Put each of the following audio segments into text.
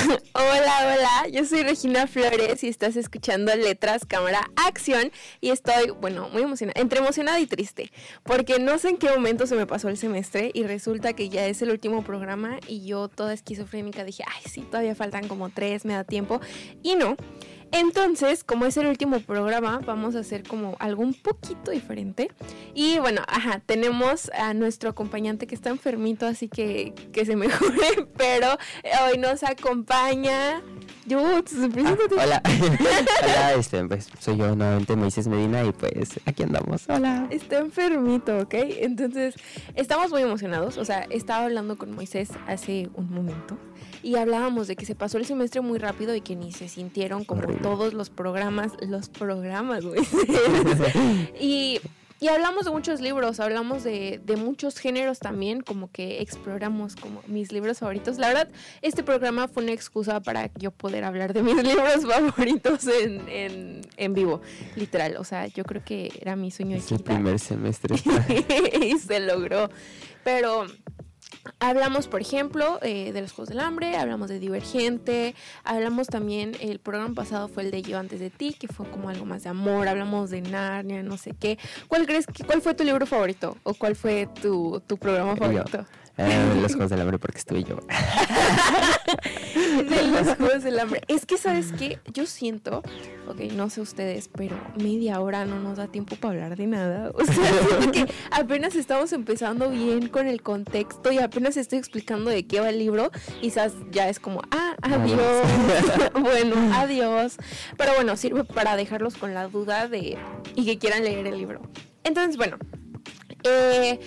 hola, hola, yo soy Regina Flores y estás escuchando Letras, Cámara, Acción y estoy, bueno, muy emocionada, entre emocionada y triste, porque no sé en qué momento se me pasó el semestre y resulta que ya es el último programa y yo toda esquizofrénica dije, ay, sí, todavía faltan como tres, me da tiempo y no. Entonces, como es el último programa, vamos a hacer como algo un poquito diferente. Y bueno, ajá, tenemos a nuestro acompañante que está enfermito, así que que se mejore, pero hoy nos acompaña. Yo, ah, hola, hola, este, pues soy yo nuevamente Moisés Medina y pues aquí andamos. Hola. Está enfermito, ¿ok? Entonces, estamos muy emocionados. O sea, estaba hablando con Moisés hace un momento y hablábamos de que se pasó el semestre muy rápido y que ni se sintieron como todos los programas, los programas, güey. y, y hablamos de muchos libros, hablamos de, de, muchos géneros también, como que exploramos como mis libros favoritos. La verdad, este programa fue una excusa para yo poder hablar de mis libros favoritos en, en, en vivo, literal. O sea, yo creo que era mi sueño. Es el primer semestre. y se logró. Pero Hablamos, por ejemplo, eh, de los Juegos del Hambre, hablamos de Divergente, hablamos también, el programa pasado fue el de Yo antes de ti, que fue como algo más de amor, hablamos de Narnia, no sé qué. ¿Cuál crees que, cuál fue tu libro favorito o cuál fue tu, tu programa favorito? Eh, los Juegos del Hambre porque estuve yo. de los Juegos del Hambre. Es que, ¿sabes qué? Yo siento, ok, no sé ustedes, pero media hora no nos da tiempo para hablar de nada. O sea, que apenas estamos empezando bien con el contexto y apenas estoy explicando de qué va el libro. Quizás ya es como, ah, adiós. bueno, adiós. Pero bueno, sirve para dejarlos con la duda de y que quieran leer el libro. Entonces, bueno. Eh,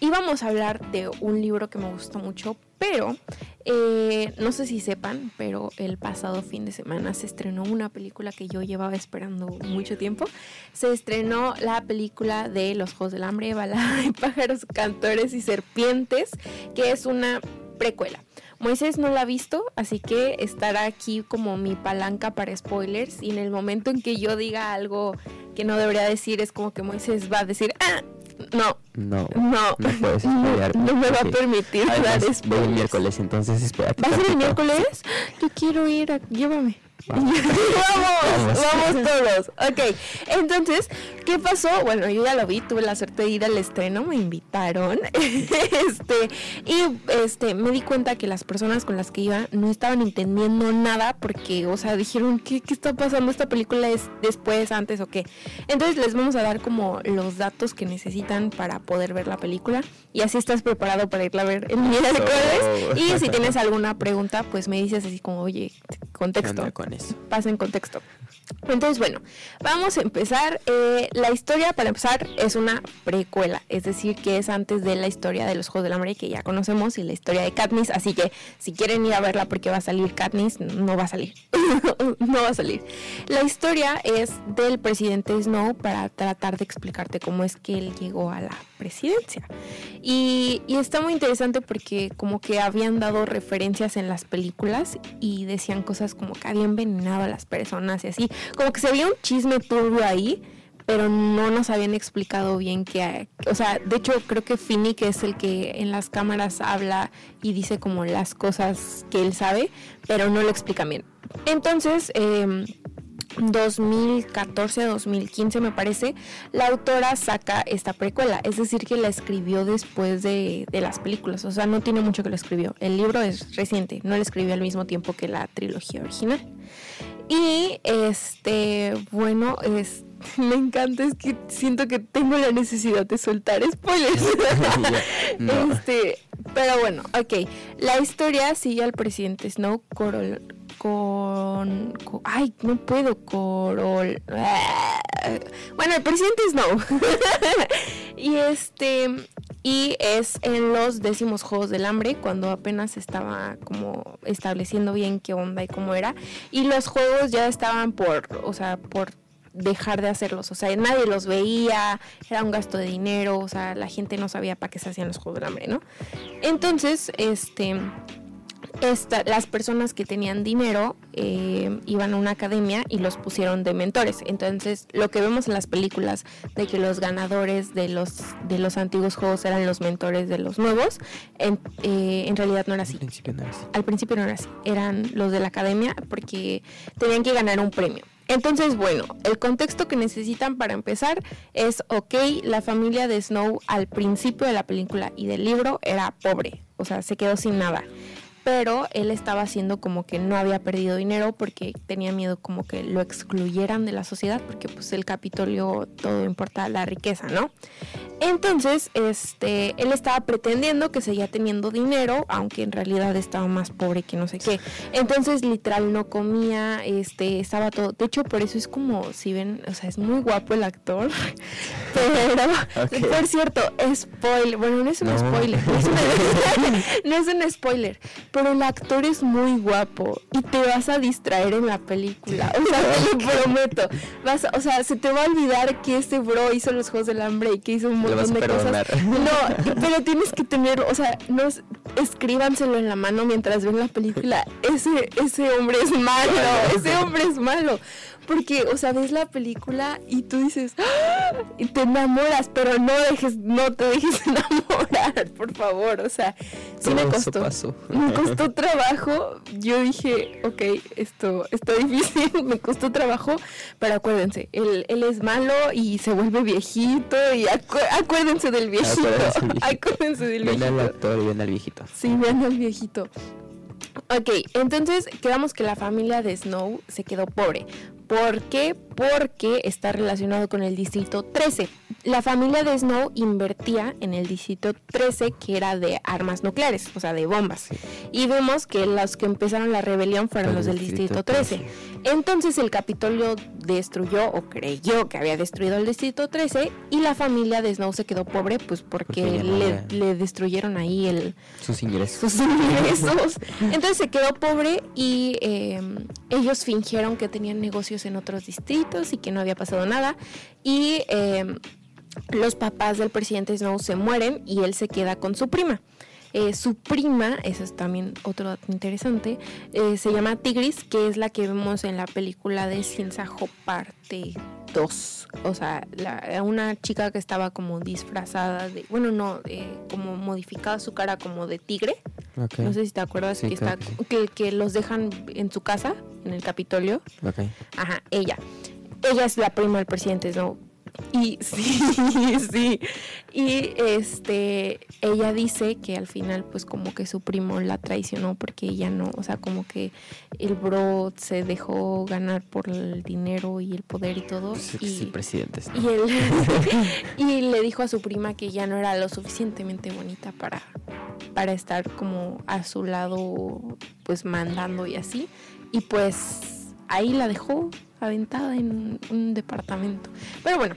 íbamos a hablar de un libro que me gustó mucho, pero eh, no sé si sepan, pero el pasado fin de semana se estrenó una película que yo llevaba esperando mucho tiempo. Se estrenó la película de Los Juegos del Hambre, Balada de Pájaros, Cantores y Serpientes, que es una precuela. Moisés no la ha visto, así que estará aquí como mi palanca para spoilers. Y en el momento en que yo diga algo que no debería decir, es como que Moisés va a decir, ah, no. No. No. No puedes No, me va a permitir dar Voy el miércoles, entonces espérate. ¿Vas a ir el miércoles? Yo quiero ir a... Llévame. Vamos, vamos, todos. Ok, entonces, ¿qué pasó? Bueno, yo ya lo vi, tuve la suerte de ir al estreno, me invitaron. este, y este, me di cuenta que las personas con las que iba no estaban entendiendo nada porque, o sea, dijeron, ¿qué, qué está pasando? ¿Esta película es después, antes o qué? Entonces les vamos a dar como los datos que necesitan para poder ver la película y así estás preparado para irla a ver el miércoles. Y si tienes alguna pregunta, pues me dices así como, oye, contexto. Pasa en contexto. Entonces, bueno, vamos a empezar. Eh, la historia, para empezar, es una precuela, es decir, que es antes de la historia de los Juegos del Hambre que ya conocemos y la historia de Katniss. Así que si quieren ir a verla porque va a salir Katniss, no va a salir. no va a salir. La historia es del presidente Snow para tratar de explicarte cómo es que él llegó a la presidencia. Y, está muy interesante porque como que habían dado referencias en las películas y decían cosas como que había envenenado a las personas y así. Como que se veía un chisme turbio ahí, pero no nos habían explicado bien qué... O sea, de hecho creo que Finny, que es el que en las cámaras habla y dice como las cosas que él sabe, pero no lo explica bien. Entonces... Eh, 2014-2015 me parece, la autora saca esta precuela, es decir, que la escribió después de, de, las películas, o sea, no tiene mucho que lo escribió. El libro es reciente, no lo escribió al mismo tiempo que la trilogía original. Y este, bueno, es, me encanta, es que siento que tengo la necesidad de soltar spoilers. este, pero bueno, ok. La historia sigue al presidente Snow Corol con, ay, no puedo, Corol. Bueno, el presidente Snow. y este y es en los décimos Juegos del Hambre, cuando apenas estaba como estableciendo bien qué onda y cómo era. Y los juegos ya estaban por, o sea, por dejar de hacerlos. O sea, nadie los veía, era un gasto de dinero, o sea, la gente no sabía para qué se hacían los Juegos del Hambre, ¿no? Entonces, este esta, las personas que tenían dinero eh, iban a una academia y los pusieron de mentores. Entonces, lo que vemos en las películas de que los ganadores de los, de los antiguos juegos eran los mentores de los nuevos, en, eh, en realidad no era así. Al principio no era así. Al principio no era así. Eran los de la academia porque tenían que ganar un premio. Entonces, bueno, el contexto que necesitan para empezar es, ok, la familia de Snow al principio de la película y del libro era pobre, o sea, se quedó sin nada pero él estaba haciendo como que no había perdido dinero porque tenía miedo como que lo excluyeran de la sociedad porque pues el Capitolio todo importa la riqueza, ¿no? Entonces, este, él estaba pretendiendo que seguía teniendo dinero, aunque en realidad estaba más pobre que no sé qué. Entonces, literal no comía, este, estaba todo. De hecho, por eso es como si ven, o sea, es muy guapo el actor. Pero, por cierto, spoiler, bueno, no es un spoiler, no es, no es un spoiler pero el actor es muy guapo y te vas a distraer en la película. O sea, te lo prometo. Vas, o sea, se te va a olvidar que este bro hizo los Juegos del Hambre y que hizo un montón de cosas. No, pero tienes que tener, o sea, no escríbanselo en la mano mientras ven la película. Ese, ese hombre es malo, ese hombre es malo. Porque, o sea, ves la película y tú dices, ¡Ah! y te enamoras, pero no dejes, no te dejes enamorar, por favor. O sea, sí me costó. Me costó trabajo. Yo dije, ok, esto está difícil, me costó trabajo, pero acuérdense, él, él es malo y se vuelve viejito y acuérdense del viejito. Acuérdense, del viejito. Ven al actor y ven al viejito. Sí, ven al viejito. Ok, entonces quedamos que la familia de Snow se quedó pobre. ¿Por qué? Porque está relacionado con el distrito 13. La familia de Snow invertía en el distrito 13 que era de armas nucleares, o sea, de bombas. Y vemos que los que empezaron la rebelión fueron los del distrito 13. Entonces el Capitolio destruyó o creyó que había destruido el distrito 13 y la familia de Snow se quedó pobre pues porque, le, destruyeron ahí el, sus ingresos. Sus ingresos. Entonces se quedó pobre y eh, ellos fingieron que tenían negocios en otros distritos y que no había pasado nada. Y em, los papás del presidente Snow se mueren y él se queda con su prima. Eh, su prima, eso es también otro dato interesante, eh, se llama Tigris, que es la que vemos en la película de Sinsajo parte 2. O sea, una chica que estaba como disfrazada de, bueno, no, eh, como modificada su cara como de tigre. No sé si te acuerdas que, está, que, que, los dejan en su casa, en el Capitolio. Ajá, ella. Ella es la prima del presidente, ¿no? Y sí, sí. Y este, ella dice que al final, pues como que su primo la traicionó porque ella no, o sea, como que el bro se dejó ganar por el dinero y el poder y todo. Pues y, el presidente. Y, él, y le dijo a su prima que ya no era lo suficientemente bonita para, para estar como a su lado, pues mandando y así. Y pues ahí la dejó aventada en un departamento. Pero bueno,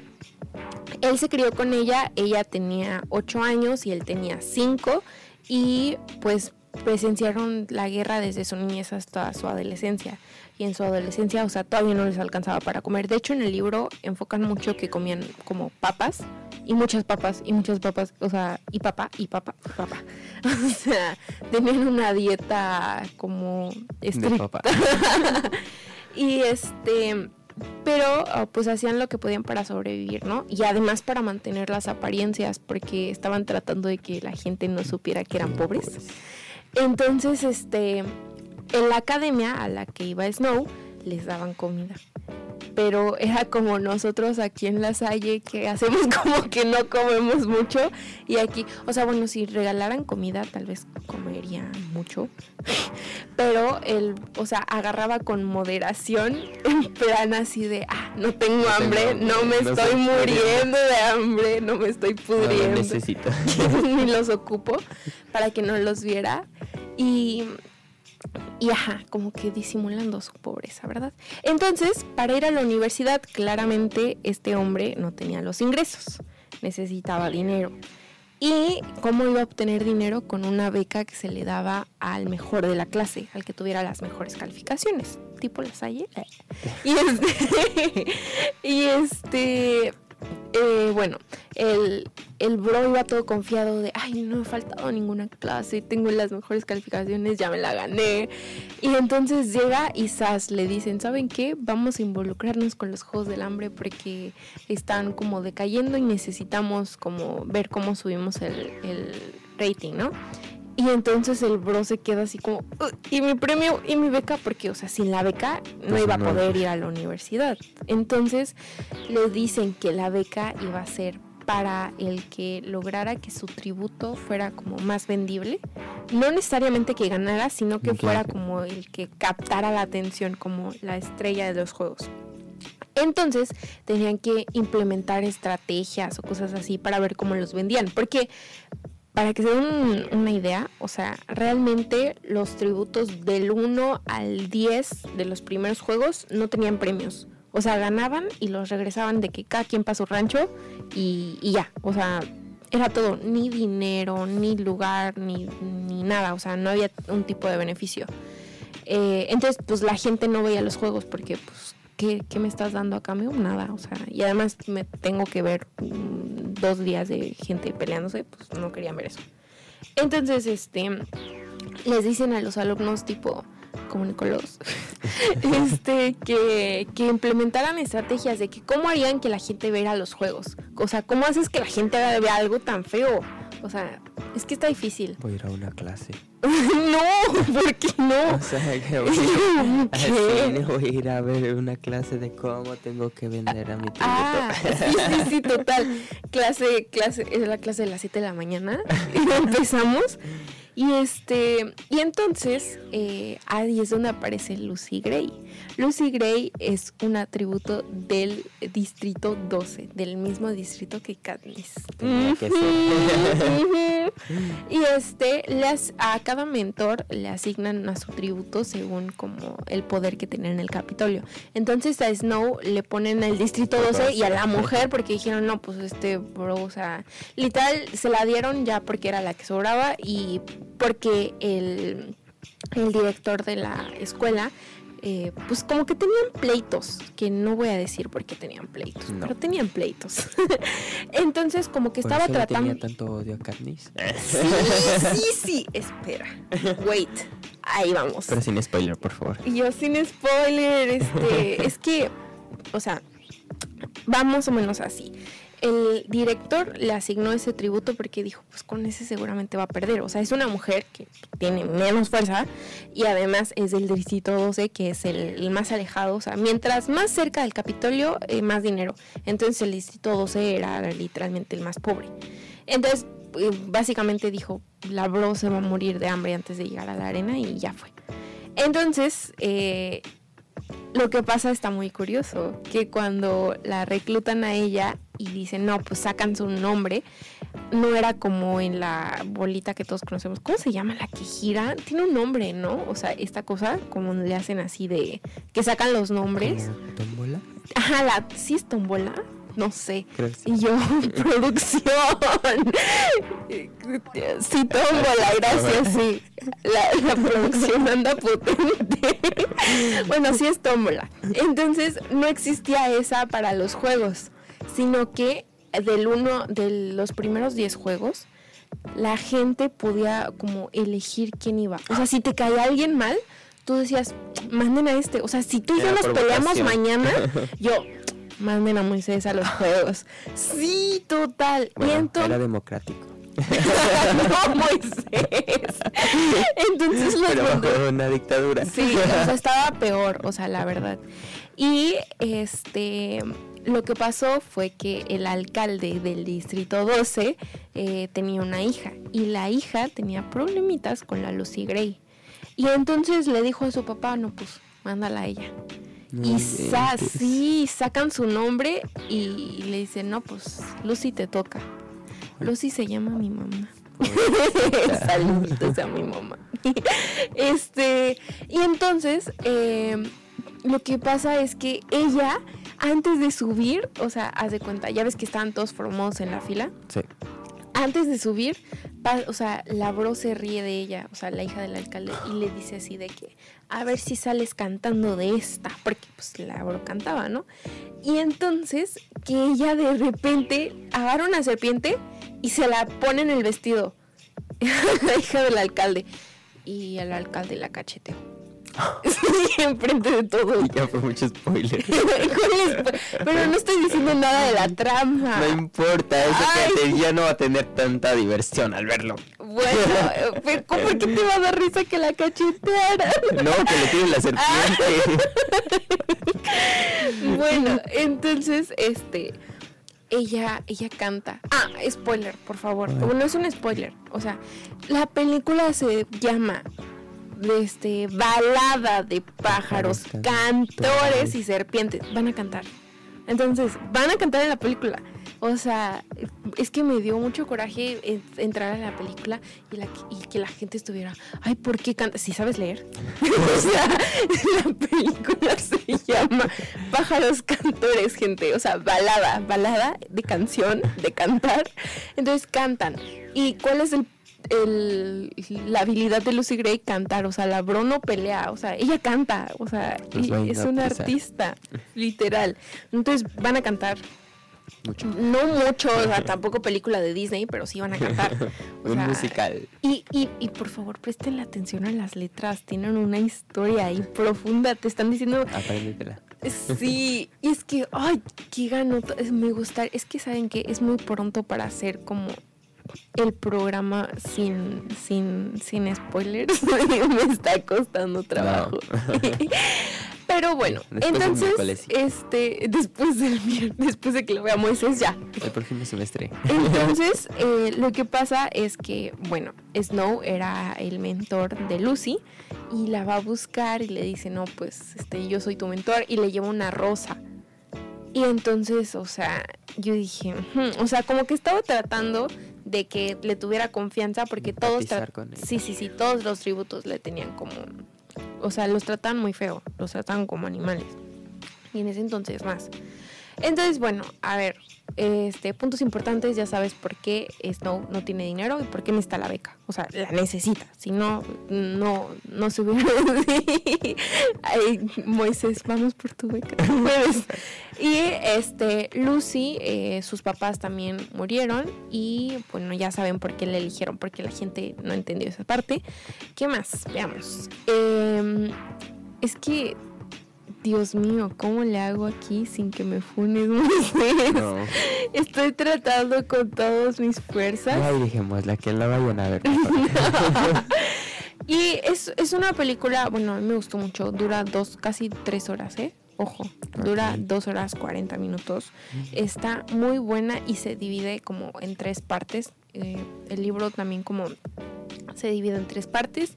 él se crió con ella, ella tenía 8 años y él tenía 5 y pues presenciaron la guerra desde su niñez hasta su adolescencia. Y en su adolescencia, o sea, todavía no les alcanzaba para comer. De hecho, en el libro enfocan mucho que comían como papas y muchas papas y muchas papas, o sea, y papá y papá y papá. O sea, tenían una dieta como estricta. y este pero ah, pues hacían lo que podían para sobrevivir, ¿no? Y además para mantener las apariencias, porque estaban tratando de que la gente no supiera que eran pobres. Entonces, este, en la academia a la que iba Snow, les daban comida pero era como nosotros aquí en La Salle que hacemos como que no comemos mucho y aquí, o sea, bueno, si regalaran comida tal vez comería mucho, pero él, o sea, agarraba con moderación en plan así de, ah, no tengo hambre, no me estoy muriendo de hambre, no me estoy pudriendo. No necesito. Ni los ocupo para que no los viera y y ajá, como que disimulando su pobreza, ¿verdad? Entonces, para ir a la universidad, claramente este hombre no tenía los ingresos, necesitaba dinero. ¿Y cómo iba a obtener dinero? Con una beca que se le daba al mejor de la clase, al que tuviera las mejores calificaciones, tipo la Salle. Y este, y este eh, bueno, el, el bro todo confiado de, ay, no he faltado ninguna clase, tengo las mejores calificaciones, ya me la gané. Y entonces llega y Sas le dicen, ¿saben qué? Vamos a involucrarnos con los Juegos del Hambre porque están como decayendo y necesitamos como ver cómo subimos el, el rating, ¿no? Y entonces el bro se queda así como, ¿y mi premio y mi beca? Porque, o sea, sin la beca no Pues iba a poder ir a la universidad. Entonces le dicen que la beca iba a ser para el que lograra que su tributo fuera como más vendible. No necesariamente que ganara, sino que fuera como el que captara la atención como la estrella de los juegos. Entonces tenían que implementar estrategias o cosas así para ver cómo los vendían. Porque para que se den un- una idea, o sea, realmente los tributos del 1 al 10 de los primeros juegos no tenían premios. O sea, ganaban y los regresaban de que cada quien para su rancho y, y ya. O sea, era todo, ni dinero, ni lugar, ni, ni nada. O sea, no había un tipo de beneficio. Eh, entonces, pues la gente no veía los juegos porque, pues, ¿qué, qué me estás dando a cambio? Nada, o sea, y además me tengo que ver mm, dos días de gente peleándose, pues no querían ver eso. Entonces, este, les dicen a los alumnos tipo, como Nicolás, este, que, que implementaran estrategias de que cómo harían que la gente viera los juegos. O sea, ¿cómo haces que la gente vea algo tan feo? O sea, es que está difícil. Voy a ir a una clase. no, ¿por qué no? O sea, que voy a ir a ir a ver una clase de cómo tengo que vender a mi tributo. Ah, sí, sí, sí, total. Clase, clase, es la clase de las 7 de la mañana. Y empezamos. Y este, y entonces eh, ahí es donde aparece Lucy Gray. Lucy Gray es un atributo del distrito 12, del mismo distrito que Katniss. Tenía que ser. Y este, a cada mentor le asignan a su tributo según como el poder que tenían en el Capitolio. Entonces a Snow le ponen el distrito 12 y a la mujer porque dijeron, no, pues este bro, o sea, literal se la dieron ya porque era la que sobraba y porque el, el director de la escuela eh, pues como que tenían pleitos, que no voy a decir por qué tenían pleitos, No. pero tenían pleitos. Entonces como que Por estaba eso tratando... tenía tanto odio a Katniss. Sí, sí, sí, espera. Wait, ahí vamos. Pero sin spoiler, por favor. Yo sin spoiler, este, es que, o sea, va más o menos así. El director le asignó ese tributo porque dijo, pues con ese seguramente va a perder. O sea, es una mujer que tiene menos fuerza y además es del distrito 12, que es el, más alejado. O sea, mientras más cerca del Capitolio, eh, más dinero. Entonces el distrito 12 era literalmente el más pobre. Entonces, eh, básicamente dijo, la bro se va a morir de hambre antes de llegar a la arena y ya fue. Entonces, eh, lo que pasa está muy curioso, que cuando la reclutan a ella y dicen, no, pues sacan su nombre, no era como en la bolita que todos conocemos. ¿Cómo se llama la que gira? Tiene un nombre, ¿no? O sea, esta cosa, como le hacen así de que sacan los nombres. ¿Como tómbola? Ajá, la, ¿sí es tombola? No sé. Y yo, producción. Sí, tómbola, gracias, sí. La, la producción anda potente. Bueno, sí es tómbola. Entonces, no existía esa para los juegos, sino que del uno, de los primeros 10 juegos, la gente podía como elegir quién iba. O sea, si te caía alguien mal, tú decías, manden a este. O sea, si tú y yo nos peleamos mañana, yo, manden a Moisés a los juegos. Sí, total. Bueno, y entonces... era democrático. no, Moisés. Entonces los Pero mandó- bajo una dictadura. Sí, o sea, estaba peor, o sea, la verdad. Y este, lo que pasó fue que el alcalde del distrito 12 eh, tenía una hija y la hija tenía problemitas con la Lucy Gray. Y entonces le dijo a su papá, no, pues, mándala a ella. Y sa- sí, sacan su nombre y le dicen, no, pues, Lucy te toca. Lucy se llama mi mamá. Saluditos a mi mamá. Este, y entonces, eh, lo que pasa es que ella, antes de subir, o sea, haz de cuenta, ya ves que estaban todos formados en la fila. Sí. Antes de subir, o sea, la bro se ríe de ella, o sea, la hija del alcalde, y le dice así de que, a ver si sales cantando de esta, porque pues la bro cantaba, ¿no? Y entonces, que ella de repente agarra una serpiente y se la pone en el vestido. la hija del alcalde. Y el alcalde la cacheteó. sí, enfrente de todo. Ya fue mucho spoiler. Pero no estoy diciendo nada de la trama. No importa, eso que ya no va a tener tanta diversión al verlo. Bueno, pero ¿por qué te va a dar risa que la cacheteara? No, que le tiene la serpiente. bueno, entonces, este ella, ella canta. Ah, spoiler, por favor. No es un spoiler. O sea, la película se llama este, balada de pájaros, cantores y serpientes. Van a cantar. Entonces, van a cantar en la película. O sea, es que me dio mucho coraje entrar a la película y, la, y que la gente estuviera, ay, ¿por qué canta? Si sabes leer. o sea, la película se llama Pájaros Cantores, gente. O sea, balada, balada de canción, de cantar. Entonces cantan. ¿Y cuál es el el, la habilidad de Lucy Gray cantar, o sea, la Brono pelea, o sea, ella canta, o sea, es una artista, literal. Entonces van a cantar. Mucho. No mucho, o sea, tampoco película de Disney, pero sí van a cantar. Un musical. Y, y, y por favor, presten la atención a las letras, tienen una historia ahí profunda, te están diciendo... Apréndetela. Sí, y es que, ay, qué gano, me gusta, es que saben que es muy pronto para hacer como el programa sin, sin, sin spoilers. me está costando trabajo. Pero bueno, entonces, este, después del después de que lo veamos es ya. El próximo semestre. Entonces, eh, lo que pasa es que, bueno, Snow era el mentor de Lucy y la va a buscar y le dice, no, pues, este, yo soy tu mentor y le lleva una rosa. Y entonces, o sea, yo dije, o sea, como que estaba tratando de que le tuviera confianza porque todos sí sí sí todos los tributos le tenían como o sea los trataban muy feo los trataban como animales. Y en ese entonces más entonces bueno a ver este puntos importantes ya sabes por qué Snow no tiene dinero y por qué necesita la beca. O sea la necesita. Si no no no se hubiera Ay, Moisés vamos por tu beca. Y este Lucy eh, sus papás también murieron y bueno ya saben por qué le eligieron porque la gente no entendió esa parte. Qué más veamos. Em, es que Dios mío, ¿cómo le hago aquí sin que me funes? No. Estoy tratando con todas mis fuerzas. Ay, dejémosla, que la vayan a ver. y es, es, una película, bueno, a mí me gustó mucho, dura dos, casi tres horas, ¿eh? Ojo, dura dos horas 40 minutos. Está muy buena y se divide como en tres partes. Eh, el libro también como se divide en tres partes.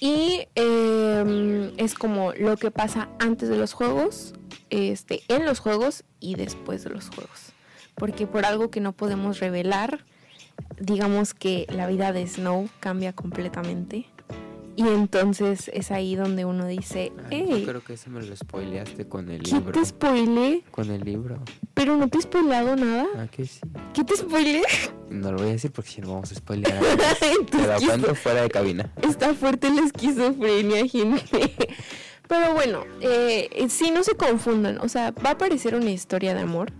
Y em, es como lo que pasa antes de los juegos, este, en los juegos y después de los juegos. Porque por algo que no podemos revelar, digamos que la vida de Snow cambia completamente. Y entonces es ahí donde uno dice, Yo creo que eso me lo spoileaste con el libro. ¿Qué te spoilé? Con el libro. Pero no te he spoileado nada. Ah, que sí. ¿Qué te spoilé? No lo voy a decir porque si no vamos a spoilear. Te la cuento fuera de cabina. Está fuerte la esquizofrenia, gente. Pero bueno, eh, sí, no se confundan. O sea, va a parecer una historia de amor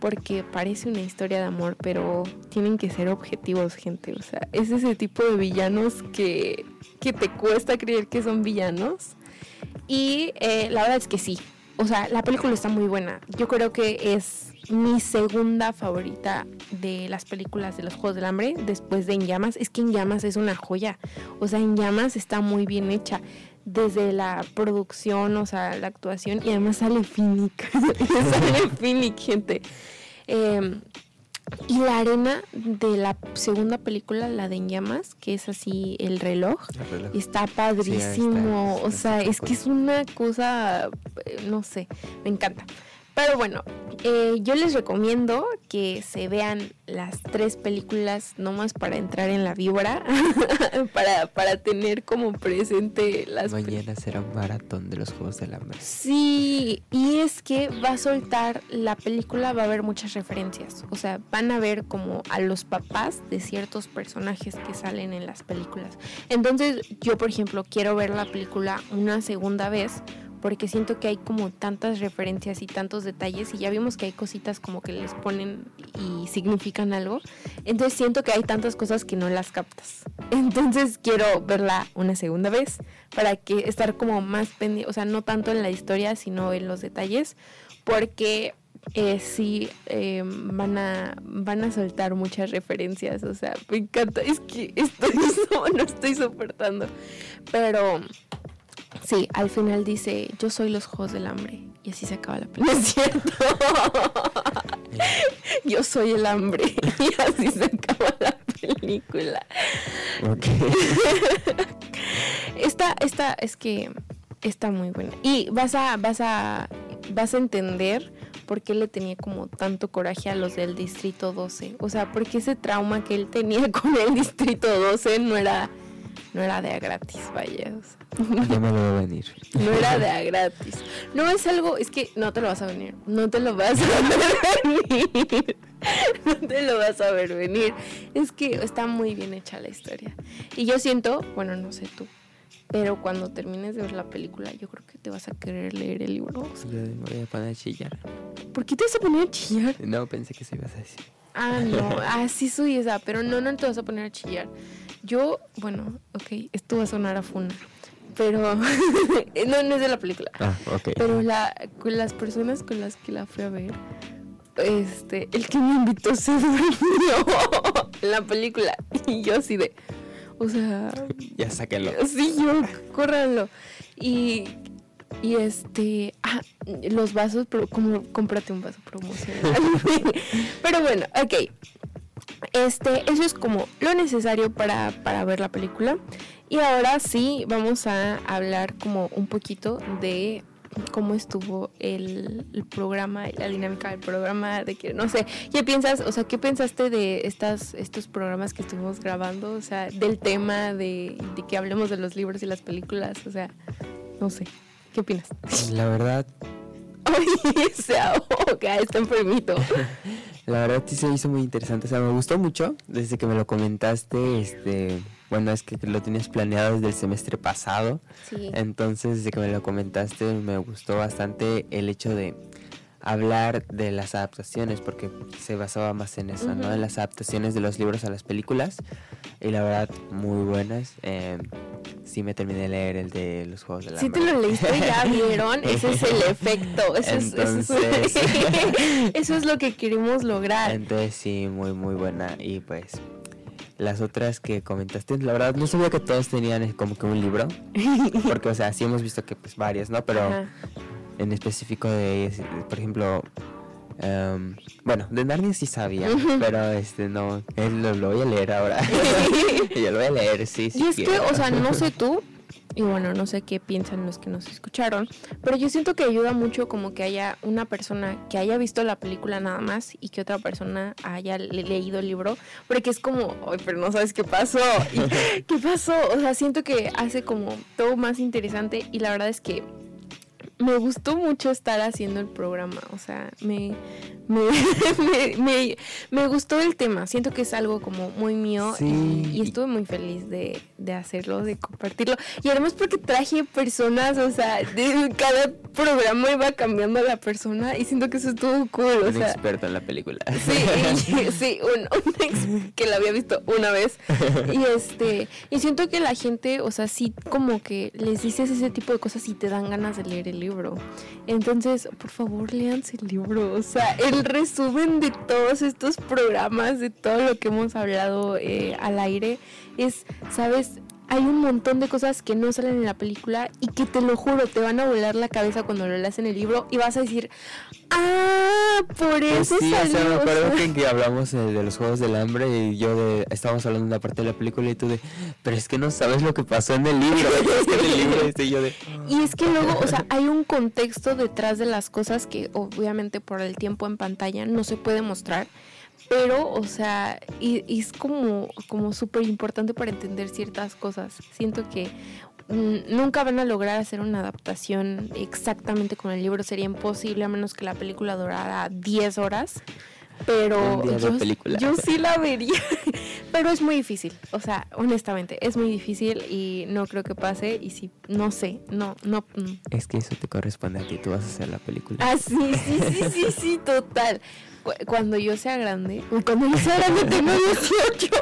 porque parece una historia de amor, pero tienen que ser objetivos, gente. O sea, es ese tipo de villanos que, que te cuesta creer que son villanos. Y eh, la verdad es que sí. O sea, la película está muy buena. Yo creo que es mi segunda favorita de las películas de los Juegos del Hambre, después de En Llamas. Es que En Llamas es una joya. O sea, En Llamas está muy bien hecha desde la producción, o sea, la actuación, y además sale Finnick, sale Finnick, gente. Em, y la arena de la segunda película, la de En Llamas, que es así el reloj, está padrísimo. o sea, es que es una cosa, eh, no sé, me encanta. Pero bueno, eh, yo les recomiendo que se vean las tres películas nomás para entrar en la víbora, para, para tener como presente las... Mañana será un maratón de los Juegos del Hambre. Sí, y es que va a soltar la película, va a haber muchas referencias, o sea, van a ver como a los papás de ciertos personajes que salen en las películas. Entonces yo, por ejemplo, quiero ver la película una segunda vez porque siento que hay como tantas referencias y tantos detalles y ya vimos que hay cositas como que les ponen y significan algo. Entonces siento que hay tantas cosas que no las captas. Entonces quiero verla una segunda vez para que estar como más pendiente, o sea, no tanto en la historia, sino en los detalles, porque eh, sí eh, van a van a soltar muchas referencias o sea me encanta es que estoy no estoy soportando pero sí al final dice yo soy los juegos del hambre y así se acaba la película. Es cierto. Yo soy el hambre. Y así se acaba la película. Ok. esta esta es que está muy buena. Y vas a vas a vas a entender por qué le tenía como tanto coraje a los del Distrito 12. O sea, porque ese trauma que él tenía con el Distrito 12 no era, no era de a gratis, vaya. Ya me lo voy a venir. No era de a gratis. No es algo, es que no te lo vas a venir. No te lo vas a ver venir. No te lo vas a ver venir. Es que está muy bien hecha la historia. Y yo siento, bueno, no sé tú, pero cuando termines de ver la película, yo creo que te vas a querer leer el libro. O sea, Yo me voy a poner a chillar. ¿Por qué te vas a poner a chillar? No, pensé que se ibas a decir. Ah, no, así soy esa, pero no, no te vas a poner a chillar. Yo, bueno, ok, esto va a sonar a funa, pero no, no es de la película. Ah, ok. Pero la, con las personas con las que la fui a ver, este, el que me invitó se durmió en la película y yo así de, o sea, Ya sáquenlo. Sí, yo, córranlo. Y, y este, ah, los vasos, pero como cómprate un vaso promocional. pero bueno, ok. Este, eso es como lo necesario para, para ver la película. Y ahora sí, vamos a hablar como un poquito de cómo estuvo el, el programa, la dinámica del programa, de que, no sé, ¿qué piensas, o sea, qué pensaste de estas, estos programas que estuvimos grabando? O sea, del tema de, de que hablemos de los libros y las películas, o sea, no sé, ¿qué opinas? La verdad, Ay, se ahoga, está enfermito. la verdad sí se hizo muy interesante. O sea, me gustó mucho desde que me lo comentaste. Este, bueno, es que lo tenías planeado desde el semestre pasado. Sí. Entonces, desde que me lo comentaste, me gustó bastante el hecho de hablar de las adaptaciones, porque se basaba más en eso, ¿no? Ujú. En las adaptaciones de los libros a las películas. Y la verdad, muy buenas. Eh, sí me terminé de leer el de los Juegos del Si te Hambre. lo leíste, ya vieron, ese es el efecto. Eso es, eso es- Entonces- eso es lo que queremos lograr. Entonces sí, muy muy buena y pues las otras que comentaste, la verdad no sabía que todos tenían como que un libro, porque o sea, sí hemos visto que pues varias, ¿no? Pero Ajá. En específico de, por ejemplo, em, bueno, de Narnia sí sabía, pero este no, él lo, lo voy a leer ahora. Yo lo voy a leer, sí, sí. Y es que, o sea, no sé tú, y bueno, no sé qué piensan los que nos escucharon, pero yo siento que ayuda mucho como que haya una persona que haya visto la película nada más y que otra persona haya le- leído el libro, porque es como, ay, pero no sabes qué pasó, y, qué pasó, o sea, siento que hace como todo más interesante y la verdad es que me gustó mucho estar haciendo el programa, o sea, me, me, me, me- me gustó el tema, siento que es algo como muy mío Sí. y, y estuve muy feliz de, de hacerlo, de compartirlo. Y además porque traje personas, o sea, de cada programa iba cambiando la persona y siento que eso estuvo cool, o un sea. experto en la película. Sí, y- sí, un, un ex que la había visto una vez. Y este, y siento que la gente, o sea, sí como que les dices ese tipo de cosas y te dan ganas de leer el libro. Entonces, por favor, léanse el libro. O sea, el resumen de todos estos programas, de todo lo que hemos hablado eh, al aire, es, ¿sabes? Hay un montón de cosas que no salen en la película y que te lo juro, te van a volar la cabeza cuando lo leas en el libro y vas a decir, ah, por Pues eso sí, o sea, me acuerdo sea". que, que hablamos de los Juegos del Hambre y yo de, estábamos hablando de una parte de la película y tú de, pero es que no sabes lo que pasó en el libro, es que en el libro este, y yo de, Y es que luego, o sea, hay un contexto detrás de las cosas que obviamente por el tiempo en pantalla no se puede mostrar, pero, o sea, es como, como súper importante para entender ciertas cosas. Siento que mm, nunca van a lograr hacer una adaptación exactamente con el libro, sería imposible a menos que la película durara 10 horas. Pero yo, sí la vería. pero es muy difícil. O sea, honestamente, es muy difícil y no creo que pase. Y si, no sé, no, no. mm. Es que eso te corresponde a ti, tú vas a hacer la película. Ah, sí, sí, sí, sí, sí, total. Cu- Cuando yo sea grande, cuando yo sea grande tengo 18.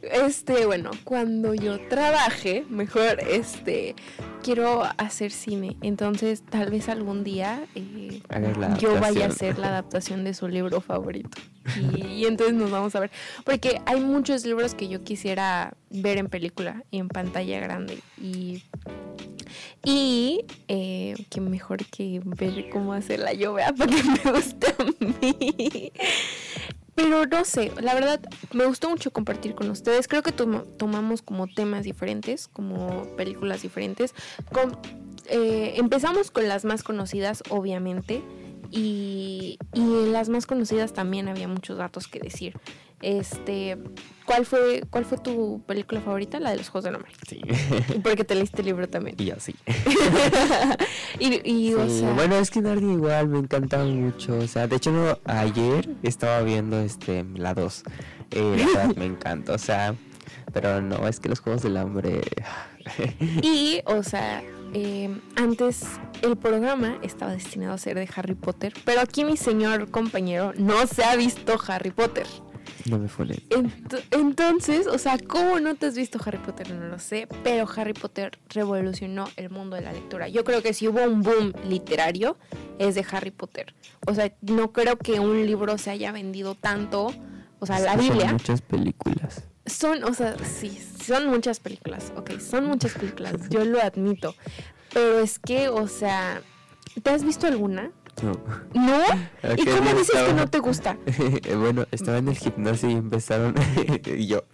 Este, bueno, cuando yo trabaje, mejor, este, quiero hacer cine. Entonces, tal vez algún día eh, la yo vaya a hacer la adaptación de su libro favorito. Y, y entonces nos vamos a ver. Porque hay muchos libros que yo quisiera ver en película y en pantalla grande. Y y eh, que mejor que ver cómo hacerla yo, vea, para que me guste a mí. Pero no sé, la verdad me gustó mucho compartir con ustedes. Creo que toma- tomamos como temas diferentes, como películas diferentes. Eh, empezamos con las más conocidas, obviamente. Y, y en las más conocidas también había muchos datos que decir. Este, ¿cuál fue, ¿cuál fue tu película favorita? La de los Juegos del Hambre. Sí. Porque te leíste el libro también. y yo sí. y, y, o sea, bueno, es que Narnia igual me encanta mucho. O sea, de hecho, no, ayer estaba viendo este la 2. Eh, la verdad me encanta. O sea, pero no, es que los juegos del hambre. y, o sea, eh, antes el programa estaba destinado a ser de Harry Potter, pero aquí mi señor compañero no se ha visto Harry Potter. No me fue Ent- entonces, o sea, ¿cómo no te has visto Harry Potter? No lo sé, pero Harry Potter revolucionó el mundo de la lectura. Yo creo que si hubo un boom literario, es de Harry Potter. O sea, no creo que un libro se haya vendido tanto. O sea, la Biblia. muchas películas. Son, o sea, sí, son muchas películas, ok, son muchas películas, yo lo admito. Pero es que, o sea, ¿te has visto alguna? No. ¿No? ¿Y cómo dices que no te gusta? Bueno, estaba en el gimnasio y empezaron. y yo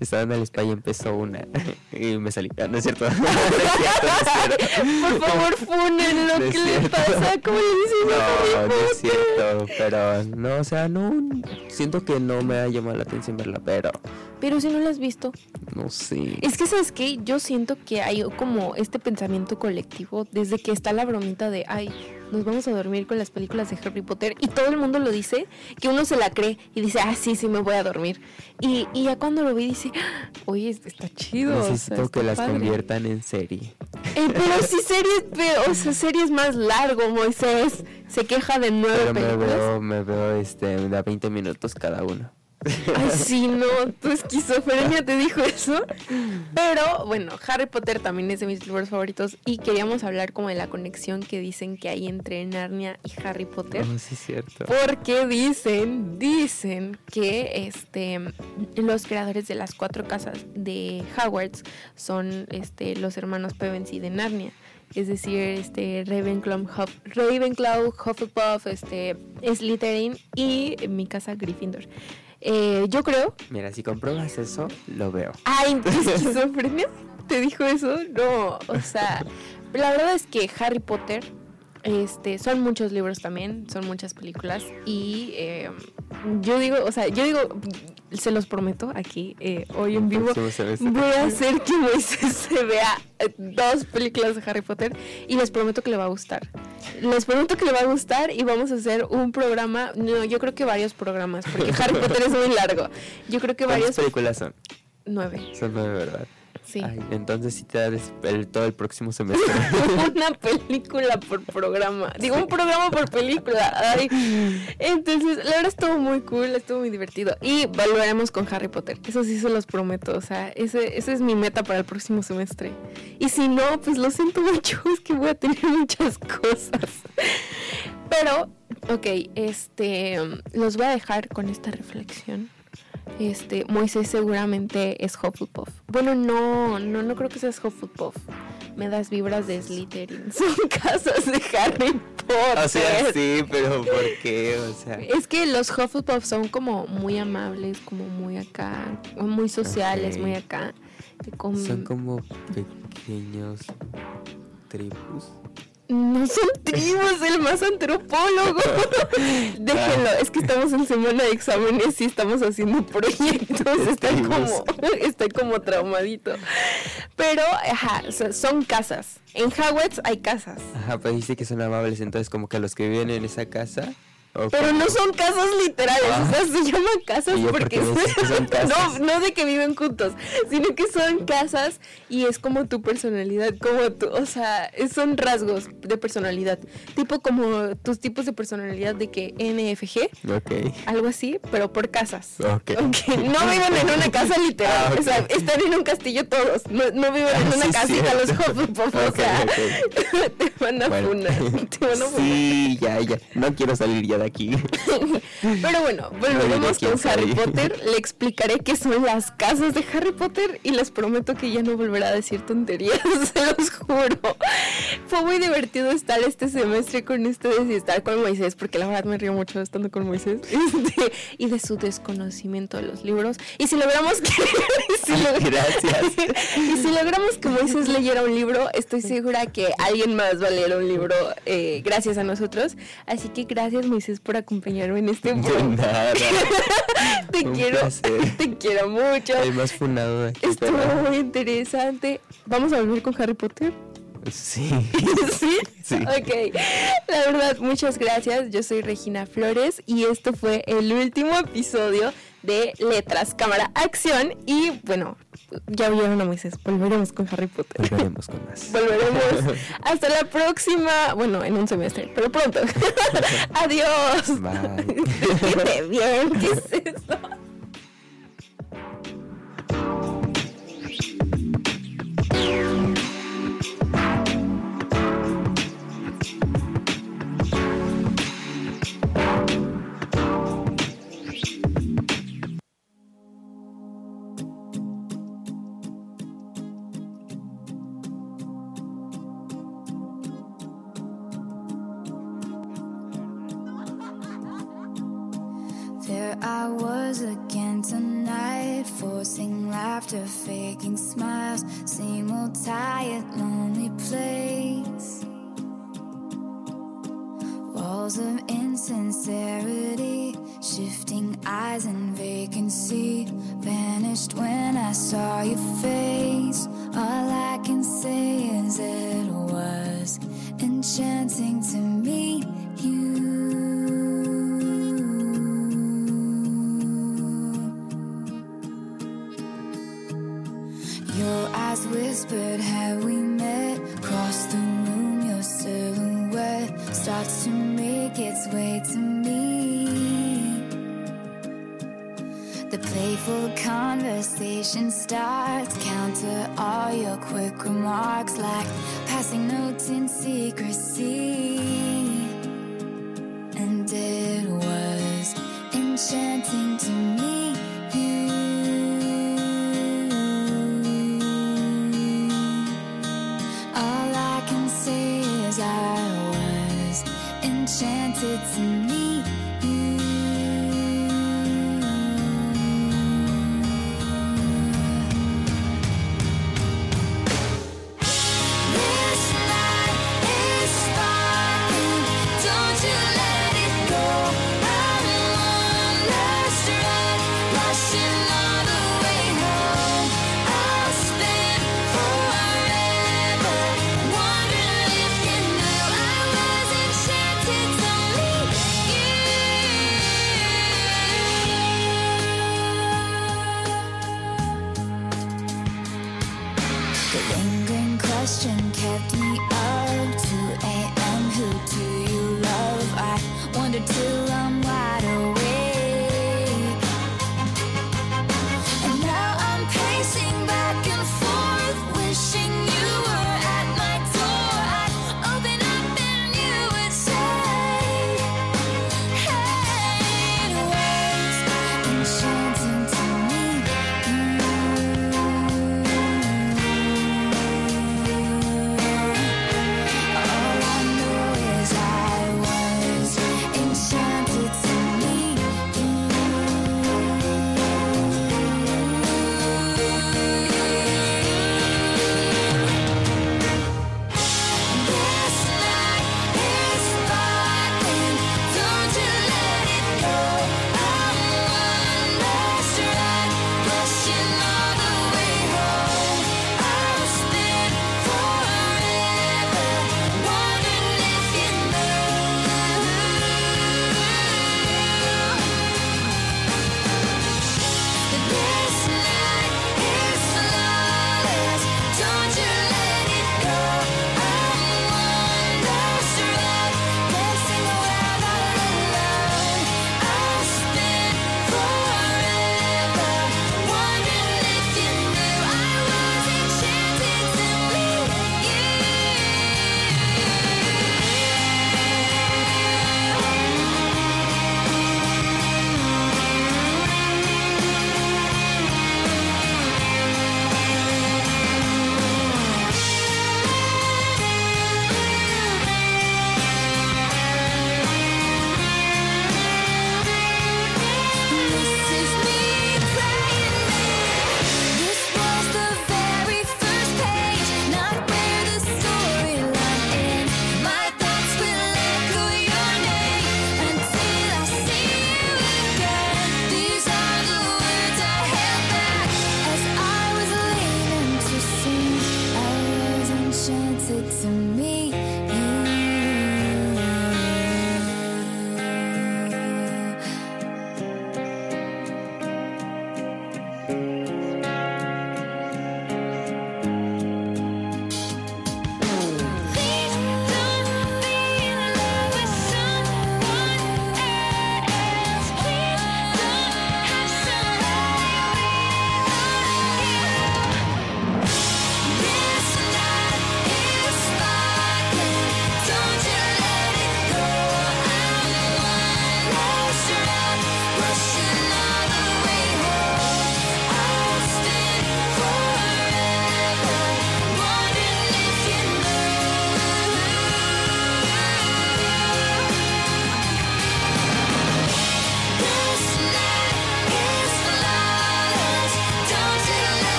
estaba en el spa y empezó una. y me salí. Ah, no es cierto. no es cierto, no es cierto. Por favor, funen lo No es que le cierto. pasa, ¿cómo le Harry No, no es cierto, pero no, o sea, no, siento que no me ha llamado la atención verla, pero Pero si no lo has visto. no sé. Es que, ¿sabes qué? Yo siento que hay como este pensamiento colectivo desde que está la bromita de, ay, nos vamos a dormir con las películas de Harry Potter y todo el mundo lo dice, que uno se la cree y dice, ah, sí, sí, me voy a dormir. Y, y ya cuando lo vi dice, "Ah, oye, está chido. o sea, Necesito que las padre". conviertan en serie. Eh, pero si series, pero, o sea, series más largo, Moisés. Se queja de nueve Pero me películas. veo, me veo este, de 20 minutos cada uno. Ay, sí, no, tu esquizofrenia te dijo eso. Pero bueno, Harry Potter también es de mis libros favoritos y queríamos hablar como de la conexión que dicen que hay entre Narnia y Harry Potter. No, sí es cierto. Porque dicen, dicen que este los creadores de las cuatro casas de Hogwarts son este los hermanos Pevensey de Narnia. Es decir, este Ravenclaw, Huff- Ravenclaw, Hufflepuff, este Slytherin y mi casa Gryffindor. Eh, yo creo. Mira, si compruebas eso, lo veo. Ay, ¿tu esquizofrenia? ¿Te dijo eso? No, o sea, la verdad es que Harry Potter, este, son muchos libros también, son muchas películas y eh, yo digo, o sea, yo digo, se los prometo aquí eh, hoy en vivo. Voy a hacer que Moisés se vea eh, dos películas de Harry Potter y les prometo que le va a gustar. Les prometo que le va a gustar y vamos a hacer un programa, no, yo creo que varios programas, porque Harry Potter es muy largo. Yo creo que ¿Cuántas varios películas son? nueve. Son nueve, ¿verdad? Sí. Ay, entonces sí te da des- el, todo el próximo semestre. Una película por programa. Digo, un programa por película. Ay. Entonces, la verdad estuvo muy cool, estuvo muy divertido. Y volveremos con Harry Potter. Eso sí se los prometo. O sea, ese, esa es mi meta para el próximo semestre. Y si no, pues lo siento mucho. Es que voy a tener muchas cosas. Pero, ok, este, los voy a dejar con esta reflexión. Este, Moisés seguramente es Hufflepuff. Bueno, no, no, no creo que seas Hufflepuff. Me das vibras de Slytherin. Son casas de Harry Potter. o sea, sí, pero ¿por qué? O sea, Es que los Hufflepuff son como muy amables, como muy acá, muy sociales, muy acá. Con- son como pequeños tribus. No son tribus, el más antropólogo. Déjenlo, es que estamos en semana de exámenes y estamos haciendo proyectos. Estoy como, estoy como traumadito. Pero, ajá, son casas. En Hogwarts hay casas. Ajá, pero dice que son amables, entonces como que los que viven en esa casa, Pero no son casas literales, o sea, se llaman casas porque son casas? no, no de que viven juntos, sino que son casas y es como tu personalidad, como tu, o sea, son rasgos de personalidad, tipo como tus tipos de personalidad de que NFG, okay. algo así, pero por casas. Okay. No viven en una casa literal, ah, o sea, están en un castillo todos, no, no viven en ah, una casita los Hufflepuff, o sea, te van a bueno. te van a Sí, ya, ya, no quiero salir ya de aquí. Pero bueno, volveremos con Harry Potter. Le explicaré qué son las casas de Harry Potter y les prometo que ya no volverá a decir tonterías, se los juro. Fue muy divertido estar este semestre con ustedes y estar con Moisés, porque la verdad me río mucho estando con Moisés este, y de su desconocimiento de los libros. Y si logramos que. Gracias. y si logramos que Moisés leyera un libro, estoy segura que alguien más va a leer un libro eh, gracias a nosotros. Así que gracias, Moisés, por acompañarme en este momento. te quiero, te quiero mucho. Hay más funado de Estuvo muy interesante. ¿Vamos a volver con Harry Potter? Sí. ¿Sí? Sí. Ok. La verdad, muchas gracias. Yo soy Regina Flores y esto fue el último episodio de Letras, Cámara, Acción. Y bueno, ya vieron a Moisés. Volveremos con Harry Potter. Volveremos con más. Volveremos. Hasta la próxima. Bueno, en un semestre, pero pronto. Adiós. Bye. bien. ¿Qué es eso? Laughter, faking smiles, same old tired, lonely place.